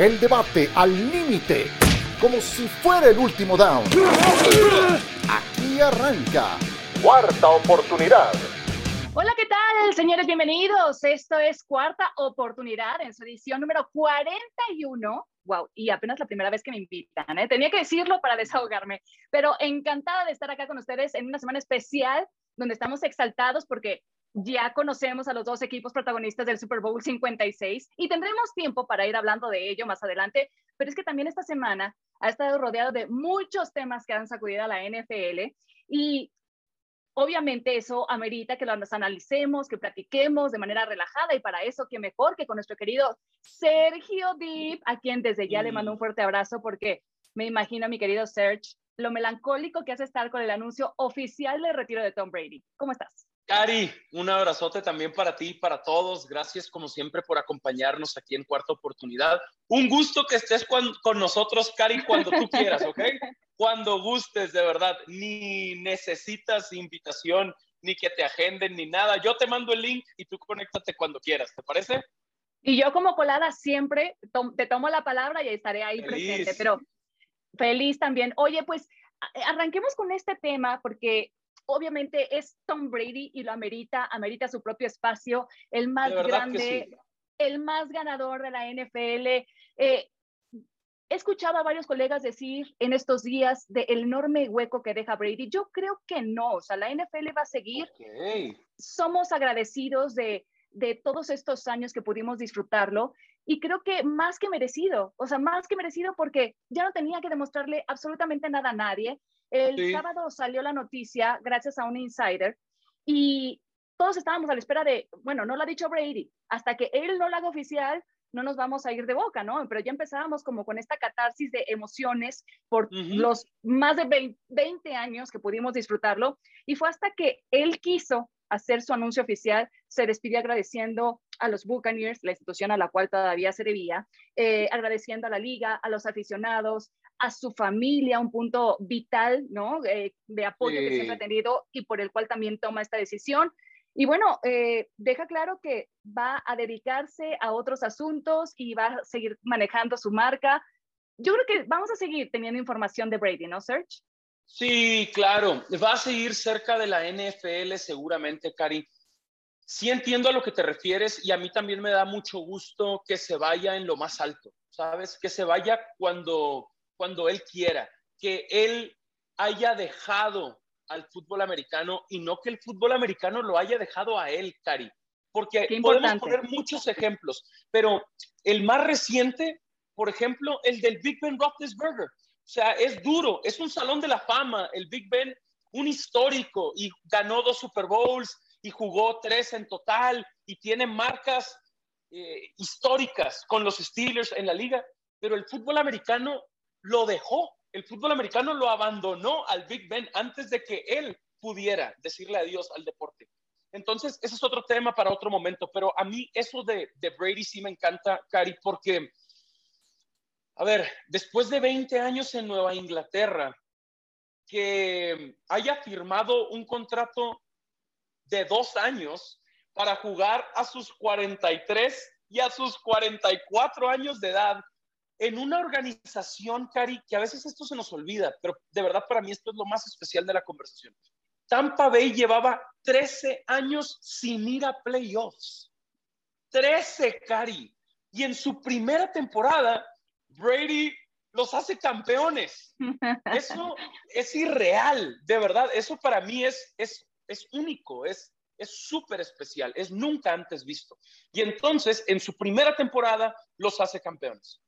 El debate al límite, como si fuera el último down. Aquí arranca. Cuarta oportunidad. Hola, ¿qué tal, señores? Bienvenidos. Esto es Cuarta Oportunidad en su edición número 41. Wow, y apenas la primera vez que me invitan, ¿eh? Tenía que decirlo para desahogarme, pero encantada de estar acá con ustedes en una semana especial donde estamos exaltados porque ya conocemos a los dos equipos protagonistas del Super Bowl 56 y tendremos tiempo para ir hablando de ello más adelante, pero es que también esta semana ha estado rodeado de muchos temas que han sacudido a la NFL y obviamente eso amerita que los analicemos, que platiquemos de manera relajada y para eso, qué mejor que con nuestro querido Sergio Deep, a quien desde ya le mando un fuerte abrazo porque me imagino, mi querido Serge, lo melancólico que hace estar con el anuncio oficial de retiro de Tom Brady. ¿Cómo estás? Cari, un abrazote también para ti y para todos. Gracias como siempre por acompañarnos aquí en Cuarta Oportunidad. Un gusto que estés con, nosotros, Cari, cuando tú quieras, ¿ok? Cuando gustes, de verdad. Ni necesitas invitación, ni que te agenden, ni nada. Yo te mando el link y tú conéctate cuando quieras, ¿te parece? Y yo como colada siempre te tomo la palabra y estaré ahí presente, pero feliz también. Oye, pues arranquemos con este tema porque obviamente es Tom Brady y lo amerita, amerita su propio espacio, el más grande, el más ganador de la NFL. Eh, he escuchado a varios colegas decir en estos días del enorme hueco que deja Brady. Yo creo que no, o sea, la NFL va a seguir. Somos agradecidos de, de todos estos años que pudimos disfrutarlo y creo que más que merecido, o sea, más que merecido porque ya no tenía que demostrarle absolutamente nada a nadie. El sábado salió la noticia gracias a un insider y todos estábamos a la espera de, bueno, no lo ha dicho Brady, hasta que él no lo haga oficial, no nos vamos a ir de boca, ¿no? Pero ya empezábamos como con esta catarsis de emociones por los más de 20 años que pudimos disfrutarlo y fue hasta que él quiso hacer su anuncio oficial, se despidió agradeciendo a los Buccaneers, la institución a la cual todavía se debía, eh, agradeciendo a la liga, a los aficionados, a su familia, un punto vital, ¿no? Eh, de apoyo que siempre ha tenido y por el cual también toma esta decisión. Y bueno, eh, deja claro que va a dedicarse a otros asuntos y va a seguir manejando su marca. Yo creo que vamos a seguir teniendo información de Brady, ¿no, Serge? Sí, claro. Va a seguir cerca de la NFL seguramente, Cari. Sí entiendo a lo que te refieres y a mí también me da mucho gusto que se vaya en lo más alto, ¿sabes? Que se vaya cuando cuando él quiera, que él haya dejado al fútbol americano y no que el fútbol americano lo haya dejado a él, Cari. Porque podemos poner muchos ejemplos, pero el más reciente, por ejemplo, el del Big Ben Roethlisberger. O sea, es duro, es un salón de la fama, el Big Ben, un histórico, y ganó dos Super Bowls y jugó tres en total y tiene marcas eh, históricas con los Steelers en la liga, pero el fútbol americano lo dejó. El fútbol americano lo abandonó al Big Ben antes de que él pudiera decirle adiós al deporte. Entonces, ese es otro tema para otro momento, pero a mí eso de, Brady sí me encanta, Cari, porque, a ver, después de 20 años en Nueva Inglaterra, que haya firmado un contrato de dos años para jugar a sus 43 y a sus 44 años de edad en una organización, Cari, que a veces esto se nos olvida, pero de verdad para mí esto es lo más especial de la conversación. Tampa Bay llevaba 13 años sin ir a playoffs. 13, Cari. Y en su primera temporada, Brady los hace campeones. Eso es irreal, de verdad. Eso para mí es, es, es único, es súper especial, es nunca antes visto. Y entonces, en su primera temporada, los hace campeones.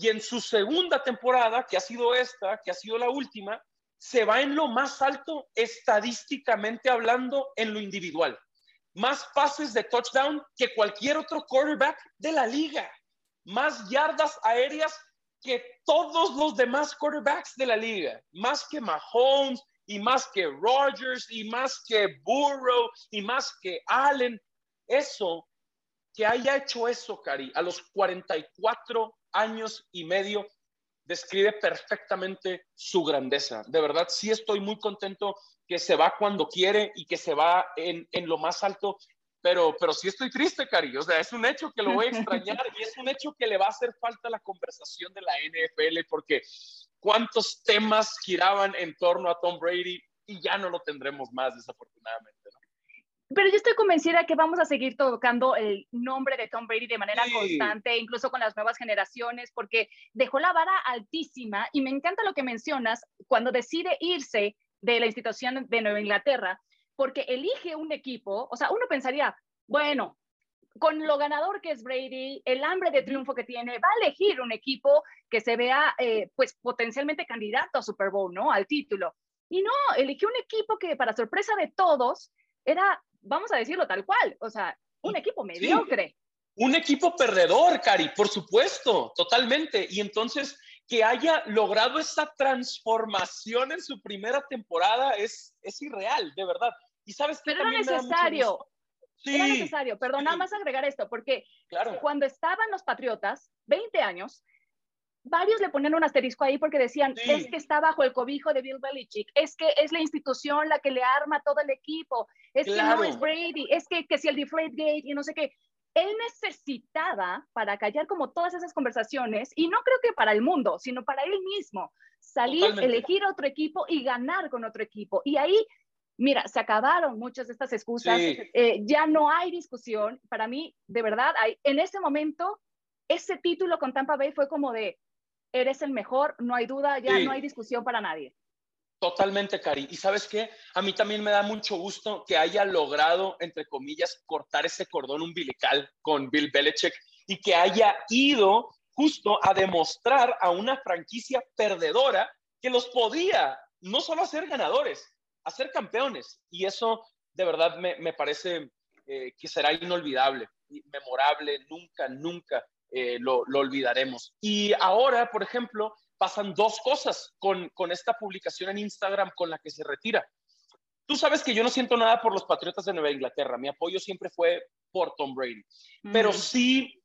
Y en su segunda temporada, que ha sido esta, que ha sido la última, se va en lo más alto estadísticamente hablando en lo individual. Más pases de touchdown que cualquier otro quarterback de la liga. Más yardas aéreas que todos los demás quarterbacks de la liga. Más que Mahomes y más que Rodgers y más que Burrow y más que Allen. Eso, que haya hecho eso, Cari, a los 44 años y medio describe perfectamente su grandeza. De verdad, sí estoy muy contento que se va cuando quiere y que se va en, lo más alto. pero, pero sí estoy triste, Cari. O sea, es un hecho que lo voy a extrañar y es un hecho que le va a hacer falta la conversación de la NFL porque cuántos temas giraban en torno a Tom Brady y ya no lo tendremos más, desafortunadamente. Pero yo estoy convencida que vamos a seguir tocando el nombre de Tom Brady de manera constante, incluso con las nuevas generaciones, porque dejó la vara altísima y me encanta lo que mencionas cuando decide irse de la institución de Nueva Inglaterra, porque elige un equipo, o sea, uno pensaría, bueno, con lo ganador que es Brady, el hambre de triunfo que tiene, va a elegir un equipo que se vea, eh, pues, potencialmente candidato a Super Bowl, ¿no? Al título. Y no, eligió un equipo que, para sorpresa de todos, era vamos a decirlo tal cual, o sea, un equipo mediocre. Un equipo perdedor, Cari, por supuesto, totalmente. Y entonces que haya logrado esa transformación en su primera temporada es, es irreal, de verdad. Y sabes que era necesario. Sí, era necesario, perdón, nada más agregar esto, porque claro. cuando estaban los Patriotas, 20 años, varios le ponían un asterisco ahí porque decían, es que está bajo el cobijo de Bill Belichick, es que es la institución la que le arma todo el equipo, es que no es Brady, es que, que si el Deflate Gate y no sé qué. Él necesitaba, para callar como todas esas conversaciones, y no creo que para el mundo, sino para él mismo, salir, elegir otro equipo y ganar con otro equipo. Y ahí, mira, se acabaron muchas de estas excusas, eh, ya no hay discusión. Para mí, de verdad, hay, en ese momento, ese título con Tampa Bay fue como de, eres el mejor, no hay duda, ya no hay discusión para nadie. Totalmente, Cari. Y sabes qué, a mí también me da mucho gusto que haya logrado, entre comillas, cortar ese cordón umbilical con Bill Belichick y que haya ido justo a demostrar a una franquicia perdedora que los podía no solo hacer ganadores, hacer campeones. Y eso de verdad me, parece eh, que será inolvidable, memorable, nunca, nunca eh, lo, olvidaremos. Y ahora, por ejemplo, pasan dos cosas con, con esta publicación en Instagram con la que se retira. Tú sabes que yo no siento nada por los Patriotas de Nueva Inglaterra. Mi apoyo siempre fue por Tom Brady. Pero sí,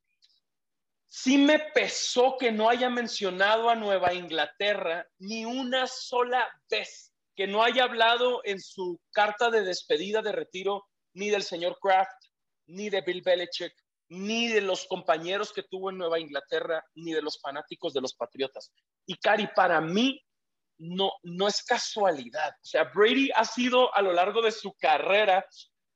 sí me pesó que no haya mencionado a Nueva Inglaterra ni una sola vez, que no haya hablado en su carta de despedida de retiro ni del señor Kraft, ni de Bill Belichick, ni de los compañeros que tuvo en Nueva Inglaterra, ni de los fanáticos de los Patriotas. Y Cari, para mí no, no es casualidad. O sea, Brady ha sido a lo largo de su carrera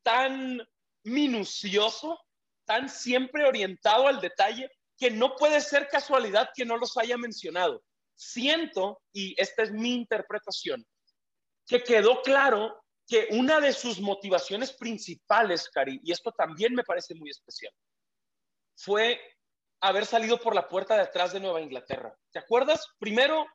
tan minucioso, tan siempre orientado al detalle, que no puede ser casualidad que no los haya mencionado. Siento, y esta es mi interpretación, que quedó claro que una de sus motivaciones principales, Cari, y esto también me parece muy especial, fue haber salido por la puerta de atrás de Nueva Inglaterra. ¿Te acuerdas? Primero,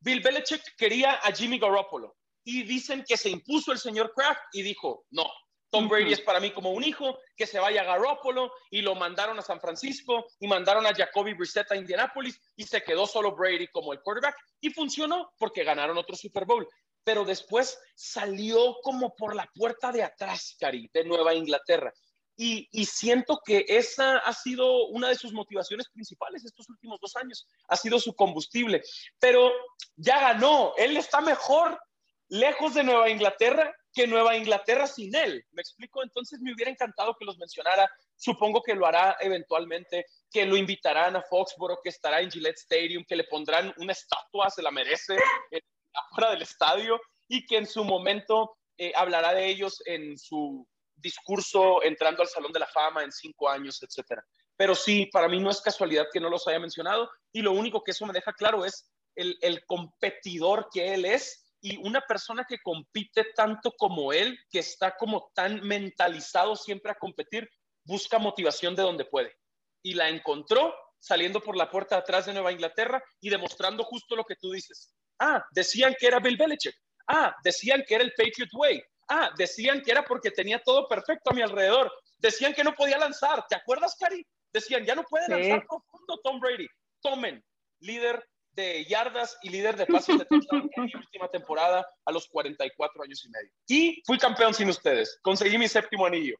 Bill Belichick quería a Jimmy Garoppolo y dicen que se impuso el señor Kraft y dijo, no, Tom Brady es para mí como un hijo, que se vaya a Garoppolo y lo mandaron a San Francisco y mandaron a Jacoby Brissett a Indianapolis y se quedó solo Brady como el quarterback y funcionó porque ganaron otro Super Bowl. Pero después salió como por la puerta de atrás, Cari, de Nueva Inglaterra. Y, siento que esa ha sido una de sus motivaciones principales estos últimos dos años, ha sido su combustible. Pero ya ganó, él está mejor lejos de Nueva Inglaterra que Nueva Inglaterra sin él. ¿Me explico? Entonces me hubiera encantado que los mencionara. Supongo que lo hará eventualmente, que lo invitarán a Foxborough, que estará en Gillette Stadium, que le pondrán una estatua, se la merece, afuera del estadio, y que en su momento eh, hablará de ellos en su discurso entrando al Salón de la Fama en cinco años, etcétera. Pero sí, para mí no es casualidad que no los haya mencionado y lo único que eso me deja claro es el, el competidor que él es y una persona que compite tanto como él, que está como tan mentalizado siempre a competir, busca motivación de donde puede. Y la encontró saliendo por la puerta de atrás de Nueva Inglaterra y demostrando justo lo que tú dices. Ah, decían que era Bill Belichick. Ah, decían que era el Patriot Way. Ah, decían que era porque tenía todo perfecto a mi alrededor. Decían que no podía lanzar. ¿Te acuerdas, Cari? Decían, ya no puede lanzar profundo Tom Brady. Tomen, líder de yardas y líder de pases de touchdown en mi última temporada a los 44 años y medio. Y fui campeón sin ustedes. Conseguí mi séptimo anillo.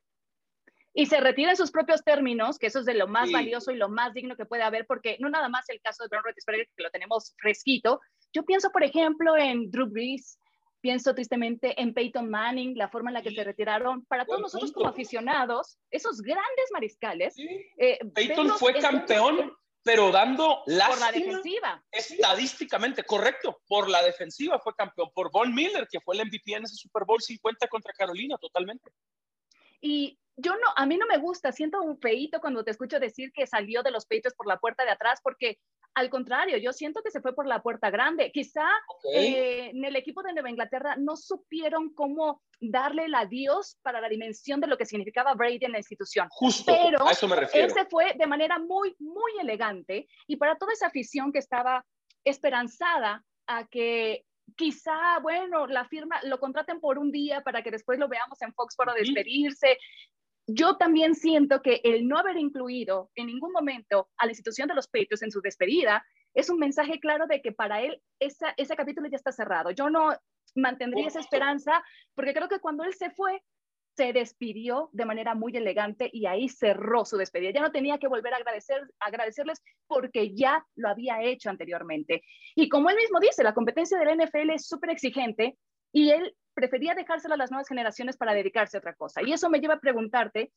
Y se retira en sus propios términos, que eso es de lo más valioso y lo más digno que puede haber, porque no nada más el caso de Ben Roethlisberger, que lo tenemos fresquito. Yo pienso, por ejemplo, en Drew Brees, pienso tristemente en Peyton Manning, la forma en la que se retiraron. Para todos nosotros como aficionados, esos grandes mariscales. Eh, Peyton fue campeón, pero dando la Por la defensiva. Estadísticamente, correcto. Por la defensiva fue campeón. Por Von Miller, que fue el MVP en ese Super Bowl 50 contra Carolina, totalmente. Y yo no, a mí no me gusta, siento un feito cuando te escucho decir que salió de los peitos por la puerta de atrás, porque al contrario, yo siento que se fue por la puerta grande. Quizá eh, en el equipo de Nueva Inglaterra no supieron cómo darle el adiós para la dimensión de lo que significaba Brady en la institución. Justo, Pero a eso me refiero. Él se fue de manera muy, muy elegante y para toda esa afición que estaba esperanzada a que quizá, bueno, la firma lo contraten por un día para que después lo veamos en Fox para despedirse yo también siento que el no haber incluido en ningún momento a la institución de los Patriots en su despedida es un mensaje claro de que para él ese capítulo ya está cerrado. Yo no mantendría esa esperanza porque creo que cuando él se fue, se despidió de manera muy elegante y ahí cerró su despedida. Ya no tenía que volver a agradecer, agradecerles porque ya lo había hecho anteriormente. Y como él mismo dice, la competencia del NFL es súper exigente y él prefería dejárselo a las nuevas generaciones para dedicarse a otra cosa. Y eso me lleva a preguntarte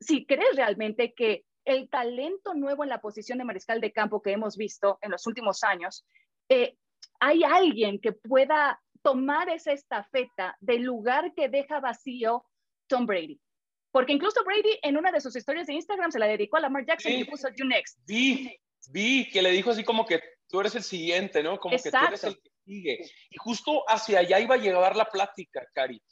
si crees realmente que el talento nuevo en la posición de mariscal de campo que hemos visto en los últimos años, eh, hay alguien que pueda tomar esa estafeta del lugar que deja vacío Tom Brady. Porque incluso Brady en una de sus historias de Instagram se la dedicó a Lamar Jackson y puso You Next. Vi, vi que le dijo así como que tú eres el siguiente, ¿no? Como que tú eres el que sigue. Y justo hacia allá iba a llegar la plática, Cari.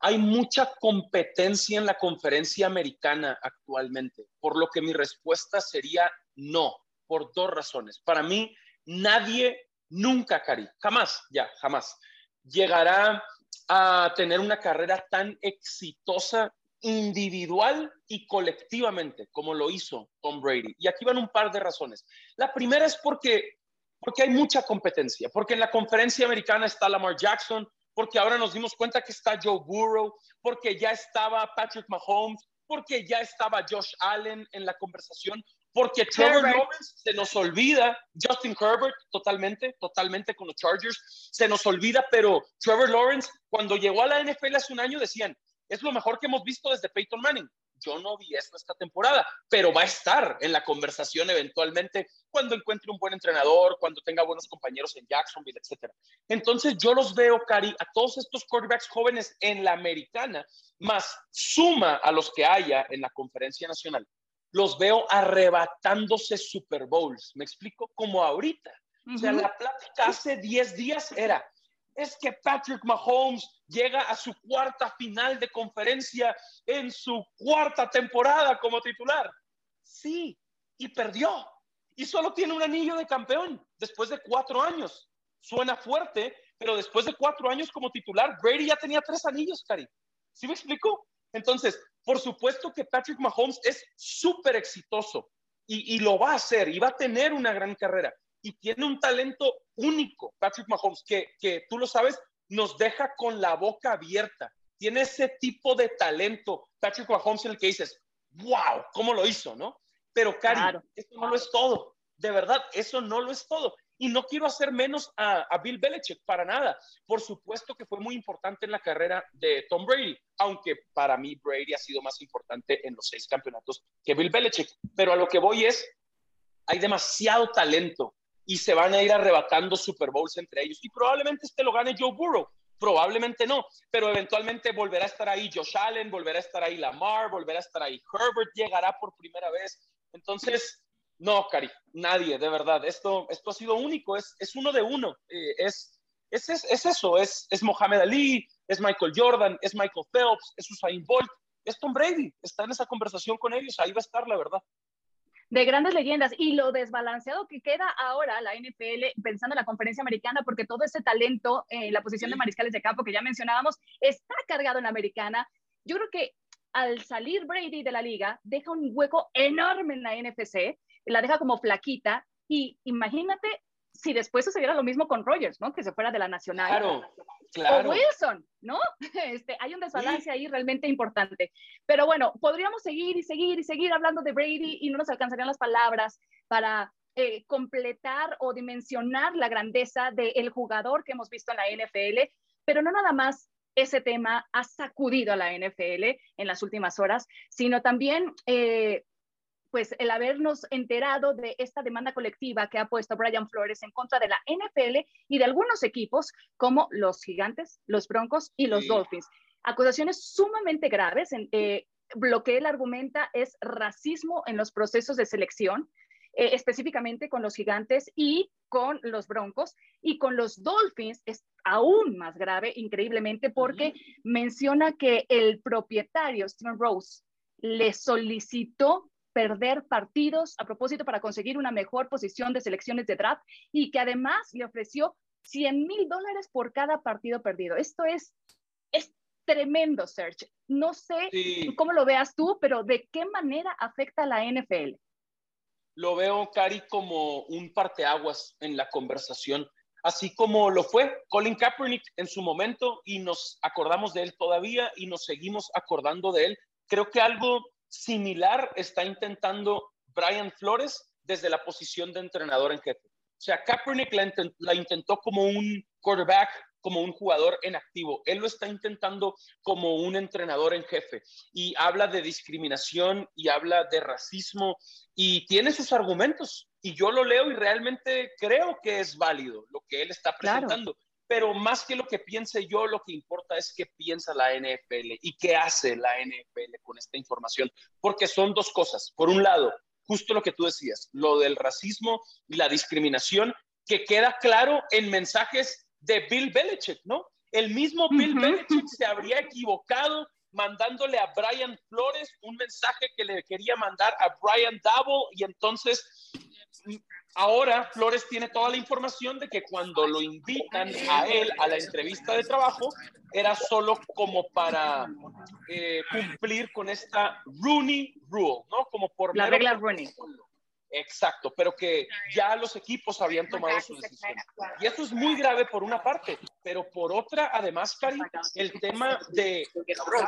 Hay mucha competencia en la conferencia americana actualmente, por lo que mi respuesta sería no, por dos razones. Para mí, nadie, nunca, Cari, jamás, ya, jamás, llegará a tener una carrera tan exitosa individual y colectivamente como lo hizo Tom Brady. Y aquí van un par de razones. La primera es porque porque hay mucha competencia, porque en la conferencia americana está Lamar Jackson, porque ahora nos dimos cuenta que está Joe Burrow, porque ya estaba Patrick Mahomes, porque ya estaba Josh Allen en la conversación, porque Trevor Lawrence se nos olvida, Justin Herbert totalmente, totalmente con los Chargers, se nos olvida, pero Trevor Lawrence cuando llegó a la NFL hace un año decían, es lo mejor que hemos visto desde Peyton Manning yo no vi esto esta temporada, pero va a estar en la conversación eventualmente cuando encuentre un buen entrenador, cuando tenga buenos compañeros en Jacksonville, etc. Entonces yo los veo, Cari, a todos estos quarterbacks jóvenes en la americana, más suma a los que haya en la conferencia nacional. Los veo arrebatándose Super Bowls. ¿Me explico? Como ahorita. O sea, la plática hace 10 días era, es que Patrick Mahomes llega a su cuarta final de conferencia en su cuarta temporada como titular. Sí, y perdió. Y solo tiene un anillo de campeón después de cuatro años. Suena fuerte, pero después de cuatro años como titular, Brady ya tenía tres anillos, Cari. ¿Sí me explico? Entonces, por supuesto que Patrick Mahomes es súper exitoso y, y, lo va a hacer y va a tener una gran carrera y tiene un talento único, Patrick Mahomes, que, que tú lo sabes, nos deja con la boca abierta. Tiene ese tipo de talento, Patrick Mahomes, el que dices, wow, ¿cómo lo hizo, no? Pero, Cari, eso no lo es todo. De verdad, eso no lo es todo. Y no quiero hacer menos a, a, Bill Belichick, para nada. Por supuesto que fue muy importante en la carrera de Tom Brady, aunque para mí Brady ha sido más importante en los seis campeonatos que Bill Belichick. Pero a lo que voy es, hay demasiado talento y se van a ir arrebatando Super Bowls entre ellos. Y probablemente este lo gane Joe Burrow, probablemente no, pero eventualmente volverá a estar ahí Josh Allen, volverá a estar ahí Lamar, volverá a estar ahí Herbert, llegará por primera vez. Entonces, no, Cari, nadie, de verdad. Esto, esto ha sido único, es, es uno de uno. Eh, es, es, es, eso, es, es Mohamed Ali, es Michael Jordan, es Michael Phelps, es Usain Bolt, es Tom Brady. Está en esa conversación con ellos, ahí va a estar, la verdad de grandes leyendas y lo desbalanceado que queda ahora la NFL pensando en la conferencia americana porque todo ese talento en la posición de mariscales de campo que ya mencionábamos está cargado en la americana. Yo creo que al salir Brady de la liga deja un hueco enorme en la NFC, la deja como flaquita y imagínate si después sucediera lo mismo con Rogers, ¿no? Que se fuera de la nacional. Claro, claro. O Wilson, ¿no? Este, hay un desbalance ahí realmente importante. Pero bueno, podríamos seguir y seguir y seguir hablando de Brady y no nos alcanzarían las palabras para eh, completar o dimensionar la grandeza del jugador que hemos visto en la NFL. Pero no nada más ese tema ha sacudido a la NFL en las últimas horas, sino también eh, pues el habernos enterado de esta demanda colectiva que ha puesto Brian Flores en contra de la NFL y de algunos equipos como los Gigantes, los Broncos y los Dolphins. Acusaciones sumamente graves. En, eh, lo que él argumenta es racismo en los procesos de selección, eh, específicamente con los Gigantes y con los Broncos. Y con los Dolphins es aún más grave, increíblemente, porque menciona que el propietario, Steven Rose, le solicitó perder partidos a propósito para conseguir una mejor posición de selecciones de draft y que además le ofreció 100 mil dólares por cada partido perdido. Esto es, es tremendo, Serge. No sé cómo lo veas tú, pero ¿de qué manera afecta a la NFL? Lo veo, Cari, como un parteaguas en la conversación, así como lo fue Colin Kaepernick en su momento y nos acordamos de él todavía y nos seguimos acordando de él. Creo que algo similar está intentando Brian Flores desde la posición de entrenador en jefe. O sea, Kaepernick la, intentó como un quarterback, como un jugador en activo. Él lo está intentando como un entrenador en jefe y habla de discriminación y habla de racismo y tiene sus argumentos. Y yo lo leo y realmente creo que es válido lo que él está presentando pero más que lo que piense yo, lo que importa es qué piensa la NFL y qué hace la NFL con esta información, porque son dos cosas. Por un lado, justo lo que tú decías, lo del racismo y la discriminación, que queda claro en mensajes de Bill Belichick, ¿no? El mismo Bill Belichick se habría equivocado mandándole a Brian Flores un mensaje que le quería mandar a Brian Double y entonces Ahora Flores tiene toda la información de que cuando lo invitan a él a la entrevista de trabajo, era solo como para eh, cumplir con esta Rooney Rule, ¿no? Como por la regla Rooney. Exacto, pero que ya los equipos habían tomado su decisión. Y eso es muy grave por una parte, pero por otra, además, Cari, el tema de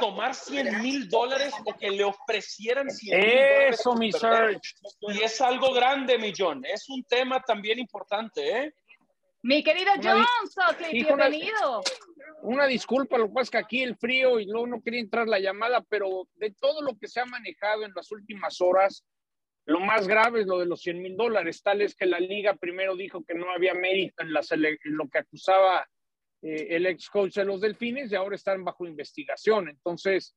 tomar 100 mil dólares o que le ofrecieran 100 mil dólares. Eso, mi Serge. Y es algo grande, Millón. Es un tema también importante, ¿eh? Mi querido Johnson, bienvenido. Una, disculpa, lo que pasa es que aquí el frío y luego no quería entrar la llamada, pero de todo lo que se ha manejado en las últimas horas, lo más grave es lo de los 100 mil dólares, tal es que la liga primero dijo que no había mérito en, lo que acusaba eh, el ex coach de los delfines y ahora están bajo investigación. Entonces,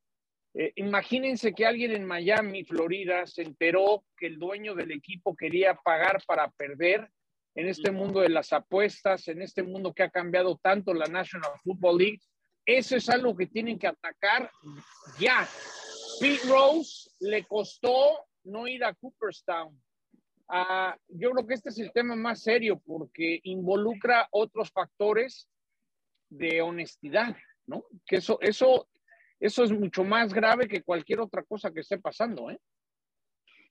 eh, imagínense que alguien en Miami, Florida, se enteró que el dueño del equipo quería pagar para perder en este mundo de las apuestas, en este mundo que ha cambiado tanto la National Football League. Eso es algo que tienen que atacar ya. Pete Rose le costó no ir a Cooperstown. Ah, yo creo que este es el tema más serio porque involucra otros factores de honestidad, ¿no? Que eso, eso, eso es mucho más grave que cualquier otra cosa que esté pasando, ¿eh?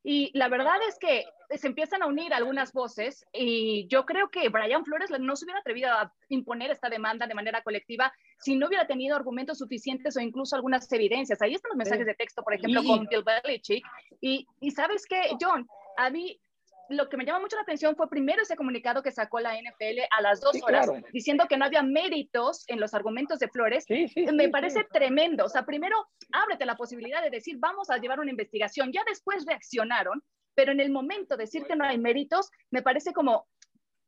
Y la verdad es que se empiezan a unir algunas voces y yo creo que Brian Flores no se hubiera atrevido a imponer esta demanda de manera colectiva si no hubiera tenido argumentos suficientes o incluso algunas evidencias. Ahí están los mensajes de texto, por ejemplo, con Bill Belichick. Y, y sabes qué, John, a mí lo que me llama mucho la atención fue primero ese comunicado que sacó la NFL a las dos horas, diciendo que no había méritos en los argumentos de Flores. me parece tremendo. O sea, primero ábrete la posibilidad de decir, vamos a llevar una investigación. Ya después reaccionaron, pero en el momento de decir que no hay méritos, me parece como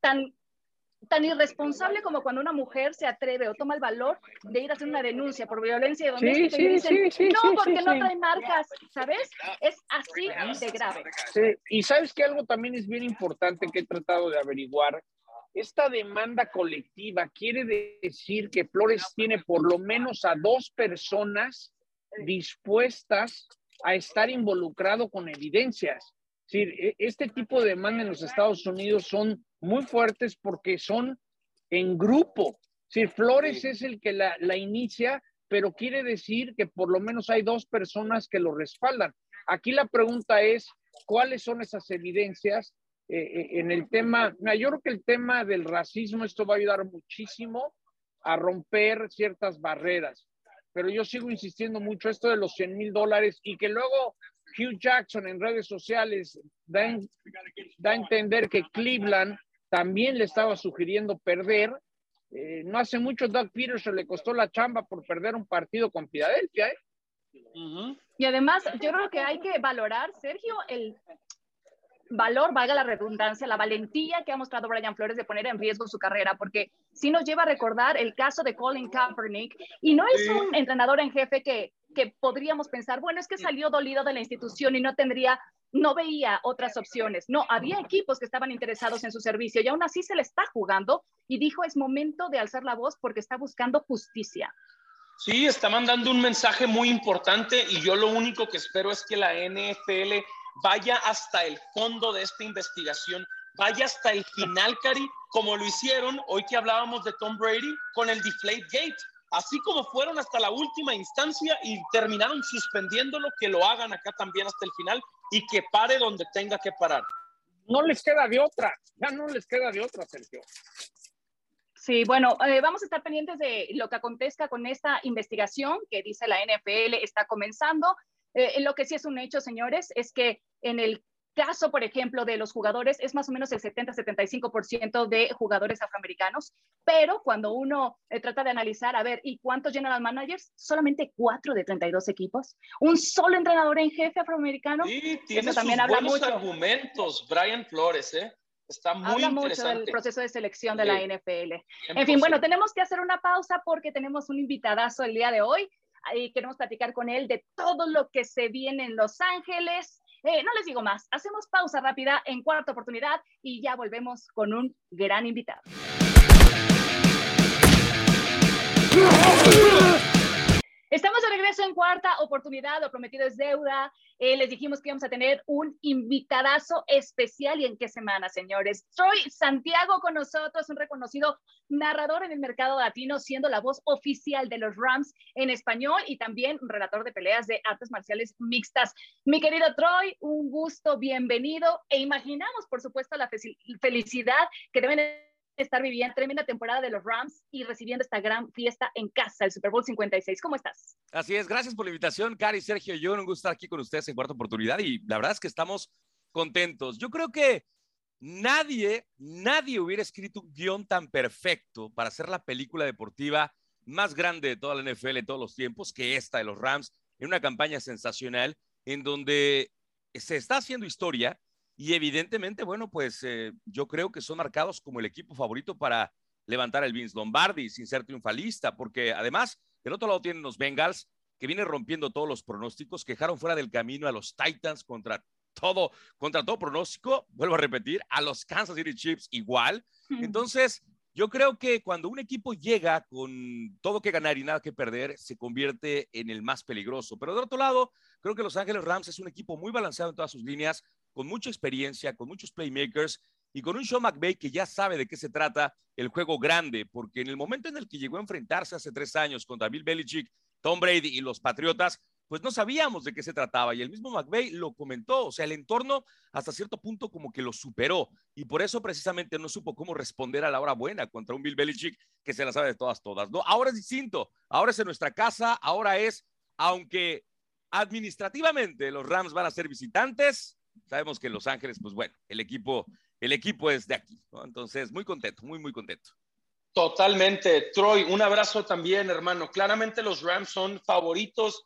tan tan irresponsable como cuando una mujer se atreve o toma el valor de ir a hacer una denuncia por violencia doméstica sí, y dicen, no, porque no trae marcas, ¿sabes? Es así de grave. y sabes que algo también es bien importante que he tratado de averiguar. Esta demanda colectiva quiere decir que Flores tiene por lo menos a dos personas dispuestas a estar involucrado con evidencias. Es decir, e, este tipo de demanda en los Estados Unidos son muy fuertes porque son en grupo. Si Flores es el que la, la, inicia, pero quiere decir que por lo menos hay dos personas que lo respaldan. Aquí la pregunta es, ¿cuáles son esas evidencias eh, eh, en el tema? yo creo que el tema del racismo, esto va a ayudar muchísimo a romper ciertas barreras, pero yo sigo insistiendo mucho esto de los 100 mil dólares y que luego Hugh Jackson en redes sociales da, da a entender que Cleveland también le estaba sugiriendo perder Eh, no hace mucho Doug Peterson le costó la chamba por perder un partido con Filadelfia. ¿eh? Y además, yo creo que hay que valorar, Sergio, el valor, valga la redundancia, la valentía que ha mostrado Brian Flores de poner en riesgo su carrera, porque sí nos lleva a recordar el caso de Colin Kaepernick, y no es un entrenador en jefe que, que podríamos pensar, bueno, es que salió dolido de la institución y no tendría, no veía otras opciones. No, había equipos que estaban interesados en su servicio y aún así se le está jugando y dijo, es momento de alzar la voz porque está buscando justicia. Sí, está mandando un mensaje muy importante y yo lo único que espero es que la NFL vaya hasta el fondo de esta investigación, vaya hasta el final, Cari, como lo hicieron hoy que hablábamos de Tom Brady con el Deflate Gate. Así como fueron hasta la última instancia y terminaron suspendiéndolo, que lo hagan acá también hasta el final y que pare donde tenga que parar. No les queda de otra, ya no les queda de otra, Sergio. Sí, bueno, eh, vamos a estar pendientes de lo que acontezca con esta investigación que dice la NFL está comenzando. Eh, lo que sí es un hecho, señores, es que en el caso, por ejemplo, de los jugadores, es más o menos el 70-75% de jugadores afroamericanos, pero cuando uno eh, trata de analizar, a ver, ¿y cuántos general managers? Solamente 4 de 32 equipos. Un solo entrenador en jefe afroamericano. Sí, tiene también habla mucho. argumentos, Brian Flores, ¿eh? Está muy Habla mucho del proceso de selección de la NFL. En fin, bueno, tenemos que hacer una pausa porque tenemos un invitadazo el día de hoy. y queremos platicar con él de todo lo que se viene en Los Ángeles. Eh, no les digo más, hacemos pausa rápida en cuarta oportunidad y ya volvemos con un gran invitado. Estamos de regreso en cuarta oportunidad, lo prometido es deuda. Eh, les dijimos que íbamos a tener un invitadazo especial y en qué semana, señores. Troy Santiago con nosotros, un reconocido narrador en el mercado latino, siendo la voz oficial de los Rams en español y también relator de peleas de artes marciales mixtas. Mi querido Troy, un gusto, bienvenido e imaginamos, por supuesto, la felicidad que deben estar viviendo tremenda temporada de los Rams y recibiendo esta gran fiesta en casa, el Super Bowl 56. ¿Cómo estás? Así es, gracias por la invitación, Cari, Sergio yo. Un gusto estar aquí con ustedes en cuarta oportunidad y la verdad es que estamos contentos. Yo creo que nadie, nadie hubiera escrito un guion tan perfecto para hacer la película deportiva más grande de toda la NFL de todos los tiempos que esta de los Rams, en una campaña sensacional en donde se está haciendo historia y evidentemente, bueno, pues eh, yo creo que son marcados como el equipo favorito para levantar el Vince Lombardi sin ser triunfalista, porque además, del otro lado tienen los Bengals, que vienen rompiendo todos los pronósticos, quejaron fuera del camino a los Titans contra todo, contra todo pronóstico, vuelvo a repetir, a los Kansas City Chiefs igual. Entonces, yo creo que cuando un equipo llega con todo que ganar y nada que perder, se convierte en el más peligroso. Pero del otro lado, creo que Los Ángeles Rams es un equipo muy balanceado en todas sus líneas, con mucha experiencia, con muchos playmakers y con un Sean McVay que ya sabe de qué se trata el juego grande, porque en el momento en el que llegó a enfrentarse hace tres años contra Bill Belichick, Tom Brady y los Patriotas, pues no sabíamos de qué se trataba y el mismo McVay lo comentó, o sea, el entorno hasta cierto punto como que lo superó y por eso precisamente no supo cómo responder a la hora buena contra un Bill Belichick que se la sabe de todas, todas, ¿no? Ahora es distinto, ahora es en nuestra casa, ahora es, aunque administrativamente los Rams van a ser visitantes, sabemos que Los Ángeles, pues bueno, el equipo, el equipo es de aquí, ¿no? Entonces, muy contento, muy, muy contento. Totalmente. Troy, un abrazo también, hermano. Claramente los Rams son favoritos.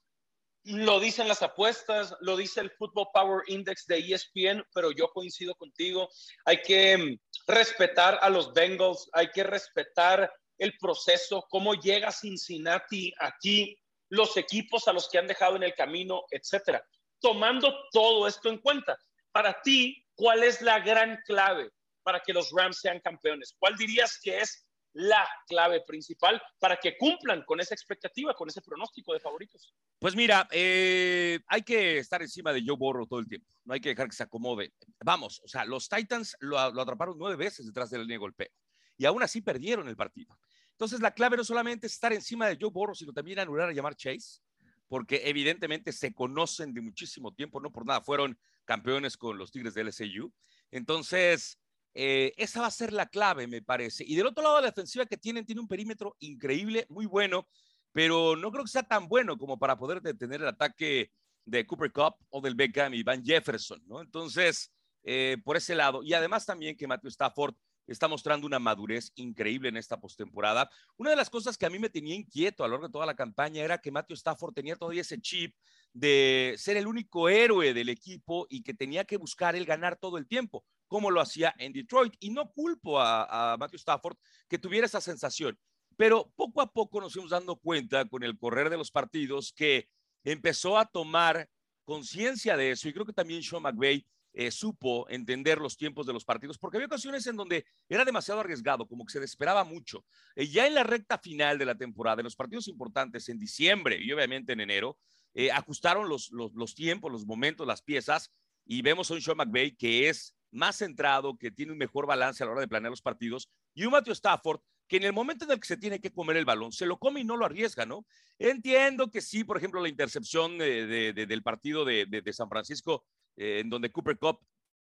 Lo dicen las apuestas, lo dice el Football Power Index de ESPN, pero yo coincido contigo. Hay que mm, respetar a los Bengals, hay que respetar el proceso, cómo llega Cincinnati aquí, los equipos a los que han dejado en el camino, etcétera tomando todo esto en cuenta. Para ti, ¿cuál es la gran clave para que los Rams sean campeones? ¿Cuál dirías que es la clave principal para que cumplan con esa expectativa, con ese pronóstico de favoritos? Pues mira, eh, hay que estar encima de Joe Borro todo el tiempo, no hay que dejar que se acomode. Vamos, o sea, los Titans lo, atraparon nueve veces detrás de la línea de golpeo y aún así perdieron el partido. Entonces, la clave no solamente es estar encima de Joe Borro, sino también anular a llamar Chase porque evidentemente se conocen de muchísimo tiempo, no por nada fueron campeones con los Tigres del SU. Entonces, eh, esa va a ser la clave, me parece. Y del otro lado, la defensiva que tienen tiene un perímetro increíble, muy bueno, pero no creo que sea tan bueno como para poder detener el ataque de Cooper Cup o del Beckham y Van Jefferson, ¿no? Entonces, eh, por ese lado. Y además también que Matthew Stafford está mostrando una madurez increíble en esta postemporada. Una de las cosas que a mí me tenía inquieto a lo largo de toda la campaña era que Matthew Stafford tenía todavía ese chip de ser el único héroe del equipo y que tenía que buscar el ganar todo el tiempo, como lo hacía en Detroit. Y no culpo a, a Matthew Stafford que tuviera esa sensación. Pero poco a poco nos fuimos dando cuenta con el correr de los partidos que empezó a tomar conciencia de eso y creo que también Sean McVay eh, supo entender los tiempos de los partidos, porque había ocasiones en donde era demasiado arriesgado, como que se desesperaba mucho. Eh, ya en la recta final de la temporada, en los partidos importantes en diciembre y obviamente en enero, eh, ajustaron los, los, los, tiempos, los momentos, las piezas, y vemos a un Sean McVay que es más centrado, que tiene un mejor balance a la hora de planear los partidos, y un Matthew Stafford que en el momento en el que se tiene que comer el balón, se lo come y no lo arriesga, ¿no? Entiendo que sí, por ejemplo, la intercepción de, del partido de, de San Francisco eh, en donde Cooper Cup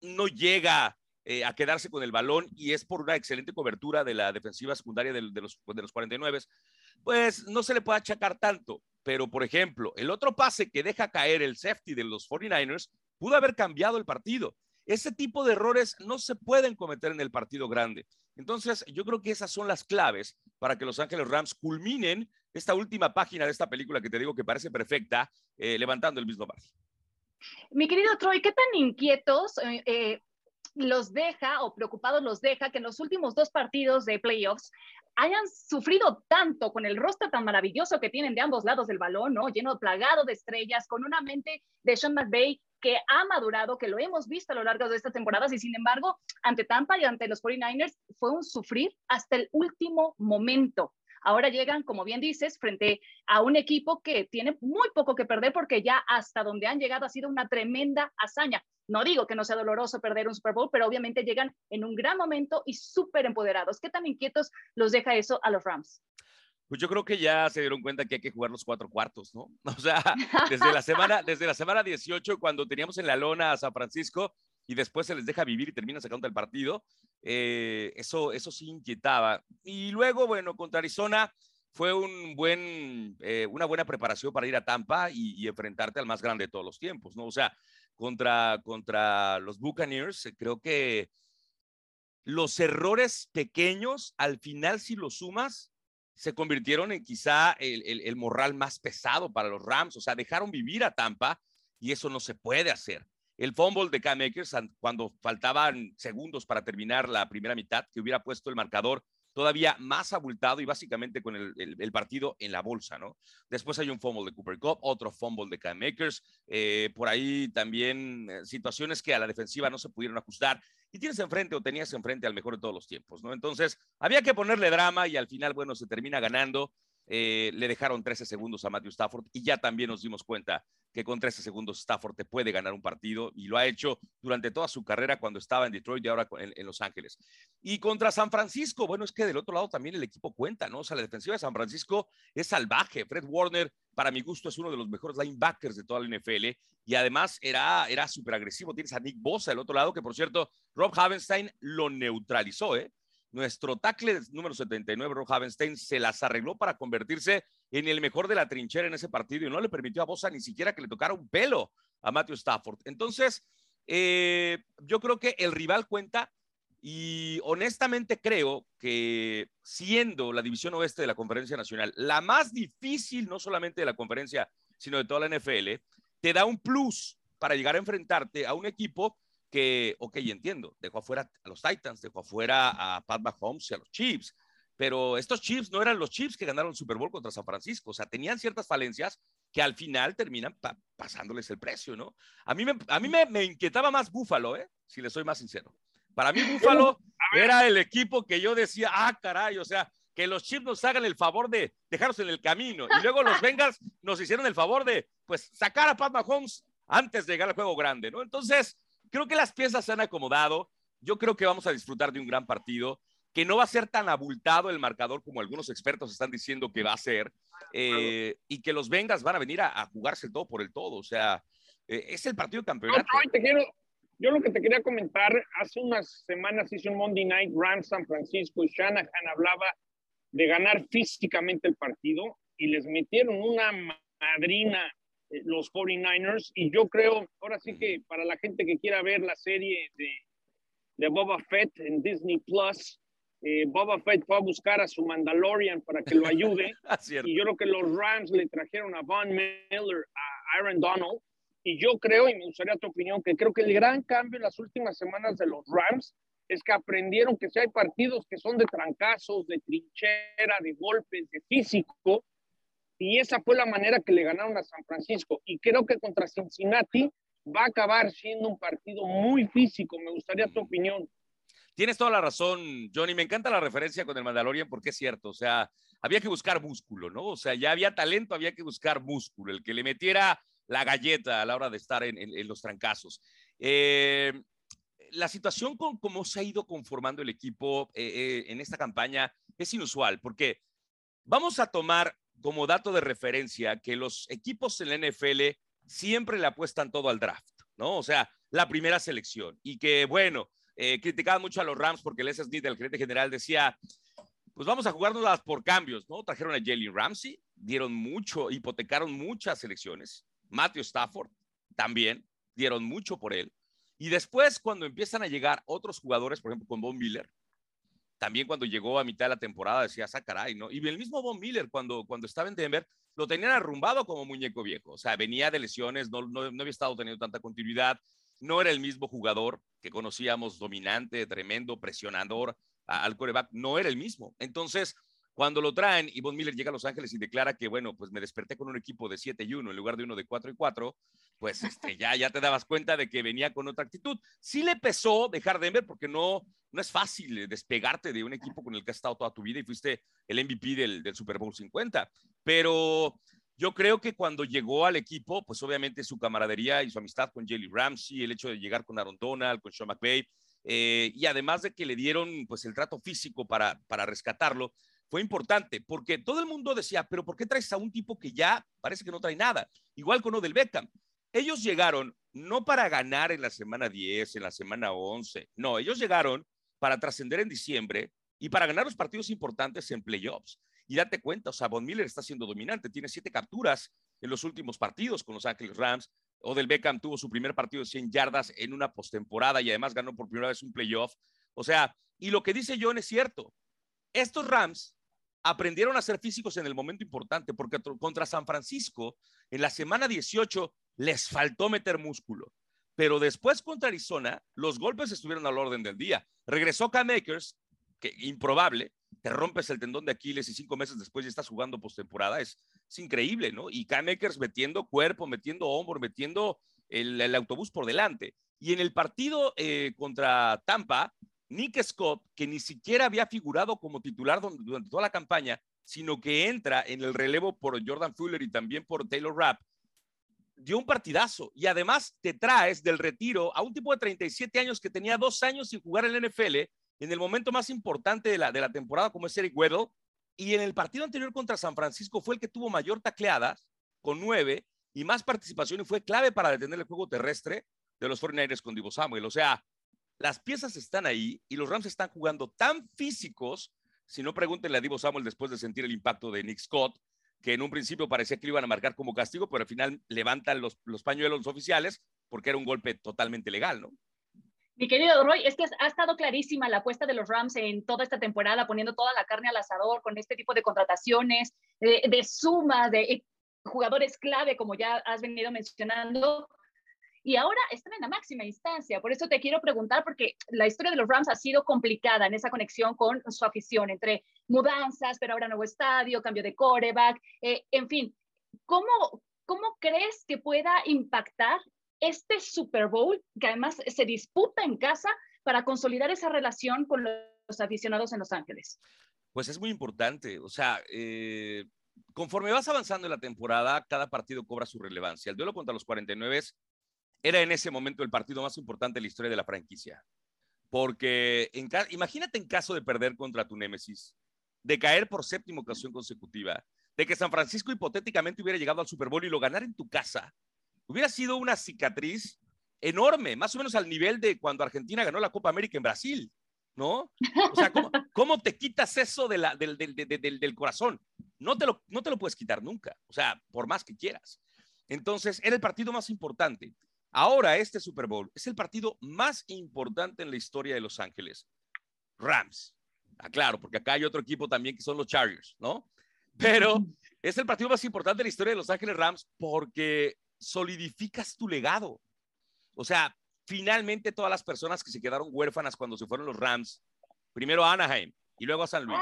no llega eh, a quedarse con el balón y es por una excelente cobertura de la defensiva secundaria de, los, de los 49, pues no se le puede achacar tanto. Pero, por ejemplo, el otro pase que deja caer el safety de los 49ers pudo haber cambiado el partido. Ese tipo de errores no se pueden cometer en el partido grande. Entonces, yo creo que esas son las claves para que Los Ángeles Rams culminen esta última página de esta película que te digo que parece perfecta, eh, levantando el mismo margen. Mi querido Troy, ¿qué tan inquietos eh, eh, los deja o preocupados los deja que en los últimos dos partidos de playoffs hayan sufrido tanto con el rostro tan maravilloso que tienen de ambos lados del balón, ¿no? Lleno, plagado de estrellas, con una mente de Sean McVay que ha madurado, que lo hemos visto a lo largo de estas temporadas y sin embargo, ante Tampa y ante los 49ers fue un sufrir hasta el último momento. Ahora llegan, como bien dices, frente a un equipo que tiene muy poco que perder porque ya hasta donde han llegado ha sido una tremenda hazaña. No digo que no sea doloroso perder un Super Bowl, pero obviamente llegan en un gran momento y súper empoderados. ¿Qué tan inquietos los deja eso a los Rams? Pues yo creo que ya se dieron cuenta que hay que jugar los cuatro cuartos, ¿no? O sea, desde la semana, desde la semana 18, cuando teníamos en la lona a San Francisco, y después se les deja vivir y termina sacando el partido, eh, eso, eso sí inquietaba. Y luego, bueno, contra Arizona fue un buen, eh, una buena preparación para ir a Tampa y, enfrentarte al más grande de todos los tiempos, ¿no? O sea, contra, contra los Buccaneers, creo que los errores pequeños, al final, si los sumas, se convirtieron en quizá el, el, el morral más pesado para los Rams. O sea, dejaron vivir a Tampa y eso no se puede hacer el fumble de Cam Akers cuando faltaban segundos para terminar la primera mitad, que hubiera puesto el marcador todavía más abultado y básicamente con el, partido en la bolsa, ¿no? Después hay un fumble de Cooper Cup, otro fumble de Cam Akers, eh, por ahí también eh, situaciones que a la defensiva no se pudieron ajustar y tienes enfrente o tenías enfrente al mejor de todos los tiempos, ¿no? Entonces, había que ponerle drama y al final, bueno, se termina ganando. Eh, le dejaron 13 segundos a Matthew Stafford y ya también nos dimos cuenta que con 13 segundos Stafford te puede ganar un partido y lo ha hecho durante toda su carrera cuando estaba en Detroit y ahora en, Los Ángeles. Y contra San Francisco, bueno, es que del otro lado también el equipo cuenta, ¿no? O sea, la defensiva de San Francisco es salvaje. Fred Warner, para mi gusto, es uno de los mejores linebackers de toda la NFL y además era, era súper agresivo. Tienes a Nick Bosa del otro lado, que por cierto, Rob Havenstein lo neutralizó, ¿eh? Nuestro tackle número 79, Rob Havenstein, se las arregló para convertirse en el mejor de la trinchera en ese partido y no le permitió a Bosa ni siquiera que le tocara un pelo a Matthew Stafford. Entonces, eh, yo creo que el rival cuenta y honestamente creo que siendo la división oeste de la Conferencia Nacional la más difícil, no solamente de la conferencia, sino de toda la NFL, te da un plus para llegar a enfrentarte a un equipo que, ok, entiendo, dejó afuera a los Titans, dejó afuera a Pat Mahomes y a los Chiefs, pero estos Chiefs no eran los Chiefs que ganaron el Super Bowl contra San Francisco, o sea, tenían ciertas falencias que al final terminan pasándoles el precio, ¿no? A mí, me, a mí me, inquietaba más Búfalo, ¿eh? Si le soy más sincero. Para mí Búfalo era el equipo que yo decía, ah, caray, o sea, que los Chiefs nos hagan el favor de dejarnos en el camino. Y luego los Bengals nos hicieron el favor de, pues, sacar a Pat Mahomes antes de llegar al juego grande, ¿no? Entonces, creo que las piezas se han acomodado. Yo creo que vamos a disfrutar de un gran partido, que no va a ser tan abultado el marcador como algunos expertos están diciendo que va a ser, eh, y que los Vengas van a venir a, jugarse todo por el todo. O sea, eh, es el partido campeonato. yo lo que te quería comentar, hace unas semanas hice un Monday Night Rams San Francisco y Shanahan hablaba de ganar físicamente el partido y les metieron una madrina los 49ers y yo creo, ahora sí que para la gente que quiera ver la serie de, de Boba Fett en Disney Plus. Eh, Boba Fett fue a buscar a su Mandalorian para que lo ayude. Ah, y yo creo que los Rams le trajeron a Von Miller, a Aaron Donald. Y yo creo, y me gustaría tu opinión, que creo que el gran cambio en las últimas semanas de los Rams es que aprendieron que si hay partidos que son de trancazos, de trinchera, de golpes, de físico, y esa fue la manera que le ganaron a San Francisco. Y creo que contra Cincinnati va a acabar siendo un partido muy físico. Me gustaría tu opinión. Tienes toda la razón, Johnny. Me encanta la referencia con el Mandalorian porque es cierto. O sea, había que buscar músculo, ¿no? O sea, ya había talento, había que buscar músculo, el que le metiera la galleta a la hora de estar en, los trancazos. Eh, la situación con cómo se ha ido conformando el equipo eh, eh, en esta campaña es inusual, porque vamos a tomar como dato de referencia que los equipos en la NFL siempre le apuestan todo al draft, ¿no? O sea, la primera selección. Y que, bueno, eh, criticaban mucho a los Rams porque el Smith, el gerente general, decía, pues vamos a jugárnoslas por cambios, ¿no? Trajeron a Jalen Ramsey, dieron mucho, hipotecaron muchas selecciones. Matthew Stafford también, dieron mucho por él. Y después, cuando empiezan a llegar otros jugadores, por ejemplo, con Von Miller, también cuando llegó a mitad de la temporada decía, ah, caray, ¿no? Y el mismo Von Miller, cuando, cuando estaba en Denver, lo tenían arrumbado como muñeco viejo. O sea, venía de lesiones, no, no, no había estado teniendo tanta continuidad, no era el mismo jugador que conocíamos, dominante, tremendo, presionador al coreback, no era el mismo. Entonces, cuando lo traen y Von Miller llega a Los Ángeles y declara que, bueno, pues me desperté con un equipo de 7 y 1 en lugar de uno de 4 y 4, pues este, ya, ya te dabas cuenta de que venía con otra actitud. Sí le pesó dejar Denver porque no, no es fácil despegarte de un equipo con el que has estado toda tu vida y fuiste el MVP del, del Super Bowl 50, pero yo creo que cuando llegó al equipo, pues obviamente su camaradería y su amistad con Jelly Ramsey, el hecho de llegar con Aaron Donald, con Sean McVay, eh, y además de que le dieron pues el trato físico para, para rescatarlo, fue importante porque todo el mundo decía, pero ¿por qué traes a un tipo que ya parece que no trae nada? Igual con Odell Beckham. Ellos llegaron no para ganar en la semana 10, en la semana 11, no, ellos llegaron para trascender en diciembre y para ganar los partidos importantes en playoffs. Y date cuenta, o sea, Von Miller está siendo dominante, tiene siete capturas en los últimos partidos con los Ángeles Rams. Odell Beckham tuvo su primer partido de 100 yardas en una postemporada y además ganó por primera vez un playoff. O sea, y lo que dice John es cierto. Estos Rams aprendieron a ser físicos en el momento importante, porque contra San Francisco, en la semana 18, les faltó meter músculo. Pero después contra Arizona, los golpes estuvieron al orden del día. Regresó Cam Makers, que improbable, te rompes el tendón de Aquiles y cinco meses después ya estás jugando postemporada. Es, es increíble, ¿no? Y Cam Makers metiendo cuerpo, metiendo hombro, metiendo el, autobús por delante. Y en el partido eh, contra Tampa, Nick Scott, que ni siquiera había figurado como titular durante toda la campaña, sino que entra en el relevo por Jordan Fuller y también por Taylor Rapp, dio un partidazo. Y además te traes del retiro a un tipo de 37 años que tenía dos años sin jugar en el NFL, en el momento más importante de la, de la temporada, como es Eric Weddle. Y en el partido anterior contra San Francisco fue el que tuvo mayor tacleada, con nueve, y más participación, y fue clave para detener el juego terrestre de los 49ers con Divo Samuel. O sea, las piezas están ahí y los Rams están jugando tan físicos. Si no, pregúntenle a Divo Samuel después de sentir el impacto de Nick Scott, que en un principio parecía que iban a marcar como castigo, pero al final levantan los, los pañuelos oficiales porque era un golpe totalmente legal, ¿no? Mi querido Roy, es que ha estado clarísima la apuesta de los Rams en toda esta temporada, poniendo toda la carne al asador con este tipo de contrataciones, de, de suma, de jugadores clave, como ya has venido mencionando, y ahora están en la máxima instancia. Por eso te quiero preguntar, porque la historia de los Rams ha sido complicada en esa conexión con su afición, entre mudanzas, pero ahora nuevo estadio, cambio de coreback, eh, en fin, ¿cómo, ¿cómo crees que pueda impactar este Super Bowl, que además se disputa en casa, para consolidar esa relación con los aficionados en Los Ángeles? Pues es muy importante, o sea, eh, conforme vas avanzando en la temporada, cada partido cobra su relevancia. El duelo contra los 49 era en ese momento el partido más importante de la historia de la franquicia. Porque en imagínate en caso de perder contra tu némesis, de caer por séptima ocasión consecutiva, de que San Francisco hipotéticamente hubiera llegado al Super Bowl y lo ganara en tu casa, hubiera sido una cicatriz enorme, más o menos al nivel de cuando Argentina ganó la Copa América en Brasil, ¿no? O sea, ¿cómo, te quitas eso de la, del, del, del, del, corazón? No te, lo, no te lo puedes quitar nunca, o sea, por más que quieras. Entonces, era el partido más importante. Ahora, este Super Bowl es el partido más importante en la historia de Los Ángeles. Rams. Aclaro, porque acá hay otro equipo también que son los Chargers, ¿no? Pero es el partido más importante en la historia de Los Ángeles Rams porque solidificas tu legado. O sea, finalmente todas las personas que se quedaron huérfanas cuando se fueron los Rams, primero a Anaheim y luego a San Luis.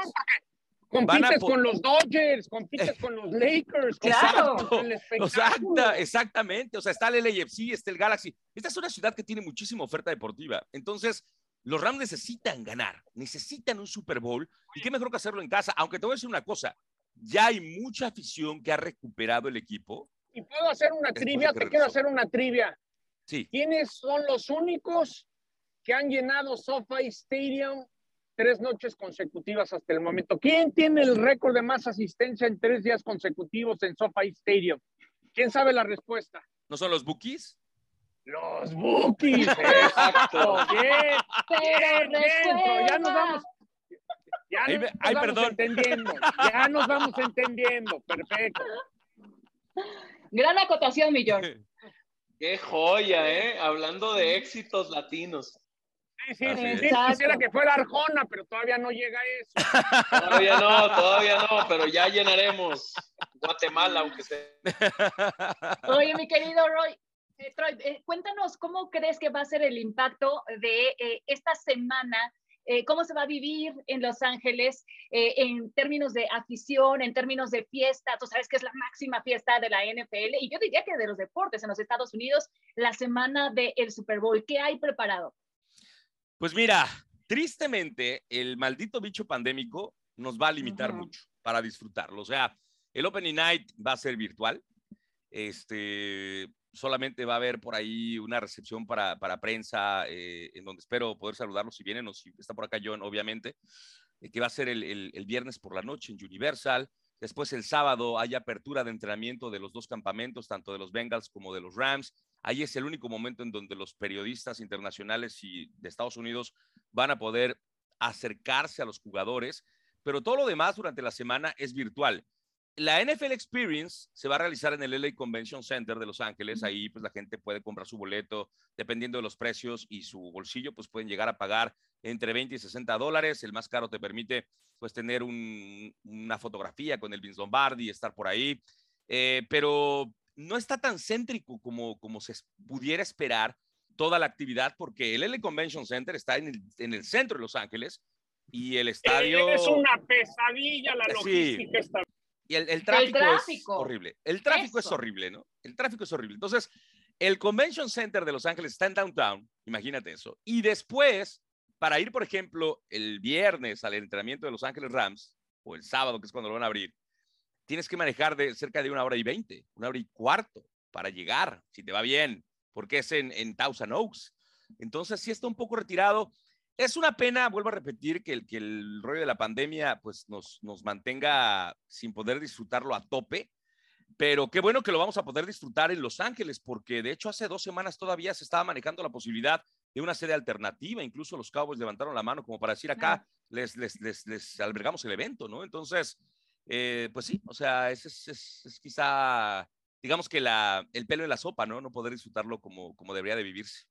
Compites con los Dodgers, compites con los Lakers, claro. con el Exacta, exactamente. O sea, está el LAFC, está el Galaxy. Esta es una ciudad que tiene muchísima oferta deportiva. Entonces, los Rams necesitan ganar, necesitan un Super Bowl. Y qué mejor que hacerlo en casa. Aunque te voy a decir una cosa, ya hay mucha afición que ha recuperado el equipo. Y puedo hacer una trivia, te quiero hacer una trivia. Sí. ¿Quiénes son los únicos que han llenado SoFi Stadium tres noches consecutivas hasta el momento? ¿Quién tiene el récord de más asistencia en tres días consecutivos en SoFi Stadium? ¿Quién sabe la respuesta? ¿No son los Bookies? Los Bookies, exacto. Bien, bien, ya nos vamos. Ya nos, ay, vamos perdón. entendiendo. Ya nos vamos entendiendo. Perfecto. Gran acotación, Millón. Qué joya, ¿eh? Hablando de éxitos latinos. Sí, sí, sí, sí, quisiera que fuera Arjona, pero todavía no llega eso. Todavía no, todavía no, pero ya llenaremos Guatemala, aunque sea. Oye, mi querido Roy, eh, Troy, eh, cuéntanos cómo crees que va a ser el impacto de eh, esta semana eh, cómo se va a vivir en Los Ángeles eh, en términos de afición, en términos de fiesta. Tú sabes que es la máxima fiesta de la NFL y yo diría que de los deportes en los Estados Unidos, la semana del Super Bowl. ¿Qué hay preparado? Pues mira, tristemente, el maldito bicho pandémico nos va a limitar mucho para disfrutarlo. O sea, el Opening Night va a ser virtual. Este, solamente va a haber por ahí una recepción para, para prensa, eh, en donde espero poder saludarlos si vienen o si está por acá John, obviamente, eh, que va a ser el, el, viernes por la noche en Universal. Después el sábado hay apertura de entrenamiento de los dos campamentos, tanto de los Bengals como de los Rams. Ahí es el único momento en donde los periodistas internacionales y de Estados Unidos van a poder acercarse a los jugadores, pero todo lo demás durante la semana es virtual la NFL Experience se va a realizar en el LA Convention Center de Los Ángeles. Ahí pues la gente puede comprar su boleto dependiendo de los precios y su bolsillo, pues pueden llegar a pagar entre 20 y 60 dólares. El más caro te permite pues tener una fotografía con el Vince Lombardi, estar por ahí. Eh, pero no está tan céntrico como, como se pudiera esperar toda la actividad porque el LA Convention Center está en el, en el centro de Los Ángeles y el estadio... Es una pesadilla la logística y el, tráfico, es horrible. El tráfico es horrible, ¿no? El tráfico es horrible. Entonces, el Convention Center de Los Ángeles está en downtown, imagínate eso. Y después, para ir, por ejemplo, el viernes al entrenamiento de Los Ángeles Rams, o el sábado, que es cuando lo van a abrir, tienes que manejar de cerca de una hora y veinte, una hora y cuarto para llegar, si te va bien, porque es en, en Thousand Oaks. Entonces, sí está un poco retirado. Es una pena, vuelvo a repetir, que el, que el rollo de la pandemia pues nos, nos mantenga sin poder disfrutarlo a tope, pero qué bueno que lo vamos a poder disfrutar en Los Ángeles, porque de hecho hace dos semanas todavía se estaba manejando la posibilidad de una sede alternativa, incluso los Cowboys levantaron la mano como para decir acá les, les, les, les albergamos el evento, ¿no? Entonces, eh, pues sí, o sea, es, es, es, quizá, digamos que la, el pelo en la sopa, ¿no? No poder disfrutarlo como, como debería de vivirse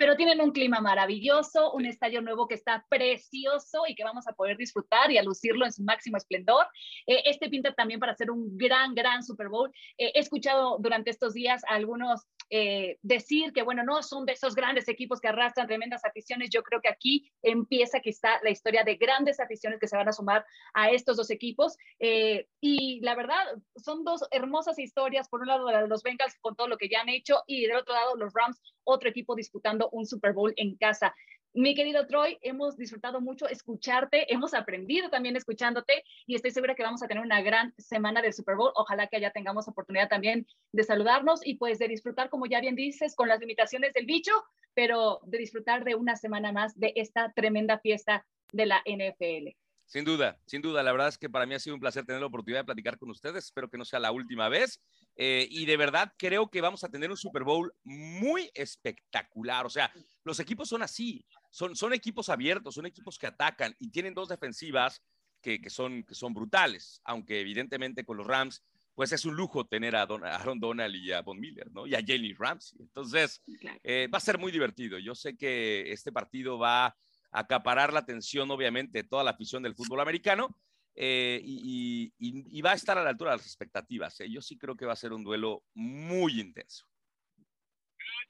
pero tienen un clima maravilloso, un estadio nuevo que está precioso y que vamos a poder disfrutar y a lucirlo en su máximo esplendor. Eh, este pinta también para hacer un gran, gran Super Bowl. Eh, he escuchado durante estos días a algunos eh, decir que, bueno, no son de esos grandes equipos que arrastran tremendas aficiones. Yo creo que aquí empieza quizá la historia de grandes aficiones que se van a sumar a estos dos equipos. y la verdad, son dos hermosas historias. Por un lado, los Bengals con todo lo que ya han hecho y del otro lado, los Rams, otro equipo disputando un Super Bowl en casa. Mi querido Troy, hemos disfrutado mucho escucharte, hemos aprendido también escuchándote y estoy segura que vamos a tener una gran semana del Super Bowl. Ojalá que allá tengamos oportunidad también de saludarnos y pues de disfrutar, como ya bien dices, con las limitaciones del bicho, pero de disfrutar de una semana más de esta tremenda fiesta de la NFL. Sin duda, sin duda. La verdad es que para mí ha sido un placer tener la oportunidad de platicar con ustedes. Espero que no sea la última vez. Eh, y de verdad creo que vamos a tener un Super Bowl muy espectacular. O sea, los equipos son así. Son, son equipos abiertos, son equipos que atacan y tienen dos defensivas que, que, son, que son brutales. Aunque evidentemente con los Rams pues es un lujo tener a, Aaron Donald y a Von Miller, ¿no? Y a Jenny Ramsey. Entonces, eh, va a ser muy divertido. Yo sé que este partido va a acaparar la atención, obviamente, de toda la afición del fútbol americano. Eh, y, va a estar a la altura de las expectativas. ¿eh? Yo sí creo que va a ser un duelo muy intenso.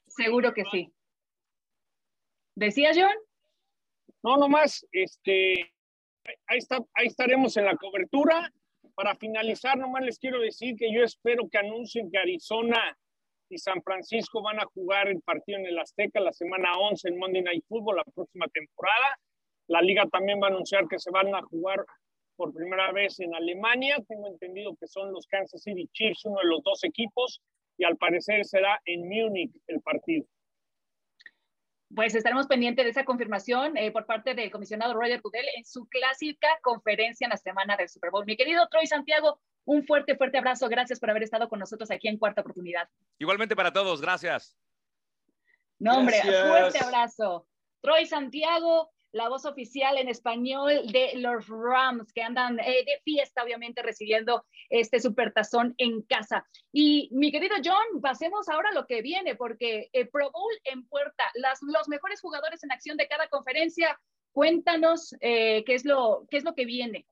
Seguro que sí. ¿Decía John? No, nomás, este, ahí, está, ahí estaremos en la cobertura para finalizar, nomás les quiero decir que yo espero que anuncien que Arizona y San Francisco van a jugar el partido en el Azteca la semana 11 en Monday Night Football la próxima temporada. La liga también va a anunciar que se van a jugar por primera vez en Alemania. Tengo entendido que son los Kansas City Chiefs, uno de los dos equipos, y al parecer será en Múnich el partido pues estaremos pendientes de esa confirmación eh, por parte del comisionado Roger Goodell en su clásica conferencia en la semana del Super Bowl. Mi querido Troy Santiago, un fuerte, fuerte abrazo. Gracias por haber estado con nosotros aquí en Cuarta Oportunidad. Igualmente para todos, gracias. No, hombre, fuerte abrazo. Troy Santiago, la voz oficial en español de los Rams, que andan eh, de fiesta, obviamente, recibiendo este supertazón en casa. Y mi querido John, pasemos ahora a lo que viene, porque el Pro Bowl en puerta, las, los mejores jugadores en acción de cada conferencia. Cuéntanos eh, qué, es lo, qué es lo que viene.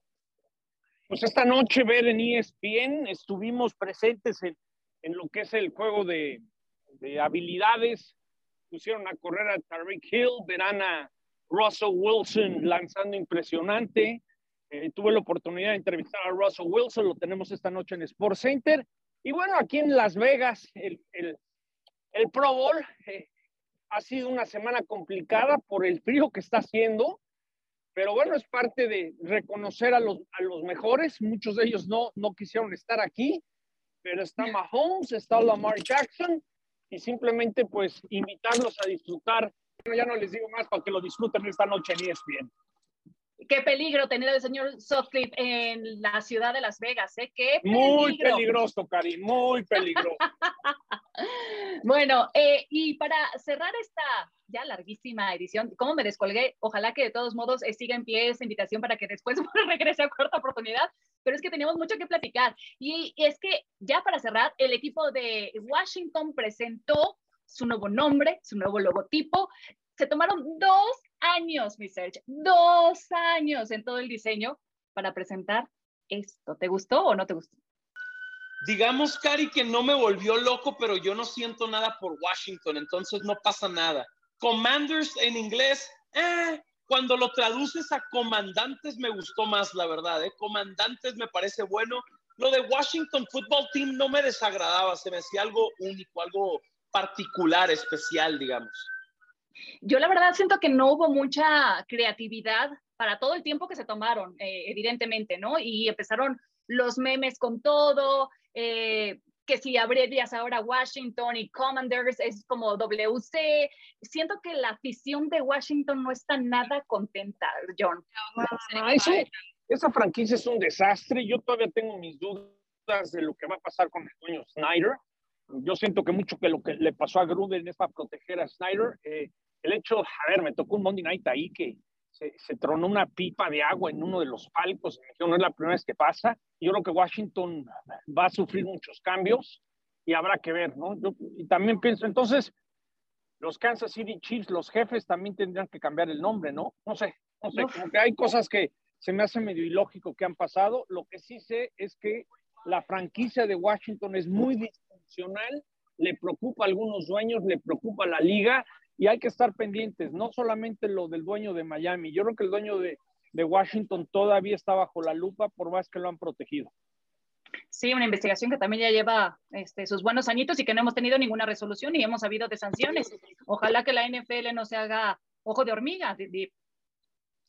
Pues esta noche ver en ESPN estuvimos presentes en, lo que es el juego de, de habilidades. Pusieron a correr a Tariq Hill, verán a Russell Wilson lanzando impresionante. Eh, tuve la oportunidad de entrevistar a Russell Wilson, lo tenemos esta noche en Sports Center. Y bueno, aquí en Las Vegas, el Pro Bowl eh, ha sido una semana complicada por el frío que está haciendo, pero bueno, es parte de reconocer a los, a los mejores. Muchos de ellos no, no quisieron estar aquí, pero está Mahomes, está Lamar Jackson, y simplemente pues invitarlos a disfrutar ya no les digo más para que lo disfruten esta noche en ESPN. Qué peligro tener al señor Sutcliffe en la ciudad de Las Vegas, ¿eh? Qué Muy peligroso, Cari, muy peligroso. bueno, eh, y para cerrar esta ya larguísima edición, ¿cómo me descolgué? Ojalá que de todos modos eh, siga en pie esta invitación para que después regrese a cuarta oportunidad, pero es que teníamos mucho que platicar. Y es que ya para cerrar, el equipo de Washington presentó su nuevo nombre, su nuevo logotipo. Se tomaron dos años, mi Serge, dos años en todo el diseño para presentar esto. ¿Te gustó o no te gustó? Digamos, Cari, que no me volvió loco, pero yo no siento nada por Washington, entonces no pasa nada. Commanders en inglés, eh, cuando lo traduces a comandantes me gustó más, la verdad. ¿eh? Comandantes me parece bueno. Lo de Washington Football Team no me desagradaba, se me hacía algo único, algo particular, especial, digamos? Yo la verdad siento que no hubo mucha creatividad para todo el tiempo que se tomaron, eh, evidentemente, ¿no? Y empezaron los memes con todo, eh, que si abrevias ahora Washington y Commanders es como WC. Siento que la afición de Washington no está nada contenta, John. esa franquicia es un desastre. Yo todavía tengo mis dudas de lo que va a pasar con el dueño Snyder yo siento que mucho que lo que le pasó a Gruden es para proteger a Snyder. Eh, el hecho, a ver, me tocó un Monday Night ahí que se, tronó una pipa de agua en uno de los palcos. no es la primera vez que pasa. Yo creo que Washington va a sufrir muchos cambios y habrá que ver, ¿no? y también pienso, entonces, los Kansas City Chiefs, los jefes también tendrían que cambiar el nombre, ¿no? No sé, no sé, como que hay cosas que se me hace medio ilógico que han pasado. Lo que sí sé es que la franquicia de Washington es muy le preocupa a algunos dueños, le preocupa a la liga y hay que estar pendientes, no solamente lo del dueño de Miami, yo creo que el dueño de, de Washington todavía está bajo la lupa por más que lo han protegido. Sí, una investigación que también ya lleva este, sus buenos añitos y que no hemos tenido ninguna resolución y hemos habido de sanciones. Ojalá que la NFL no se haga ojo de hormiga.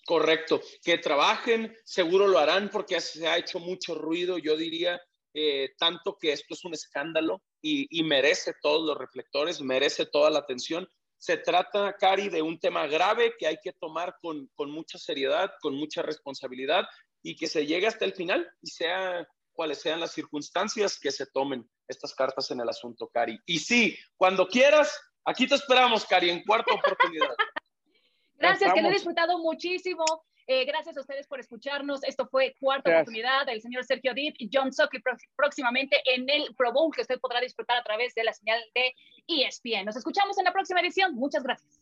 Correcto, que trabajen, seguro lo harán porque se ha hecho mucho ruido, yo diría, eh, tanto que esto es un escándalo y, merece todos los reflectores, merece toda la atención. Se trata, Cari, de un tema grave que hay que tomar con, mucha seriedad, con mucha responsabilidad y que se llegue hasta el final y sea cuáles sean las circunstancias que se tomen estas cartas en el asunto, Cari. Y sí, cuando quieras, aquí te esperamos, Cari, en cuarta oportunidad. Gracias, que lo he disfrutado muchísimo Eh, gracias a ustedes por escucharnos. Esto fue Cuarta Oportunidad del señor Sergio Dip y John Sock próximamente en el Pro Bowl que usted podrá disfrutar a través de la señal de ESPN. Nos escuchamos en la próxima edición. Muchas gracias.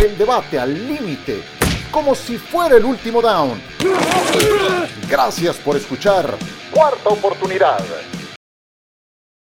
El debate al límite, como si fuera el último down. Gracias por escuchar Cuarta Oportunidad.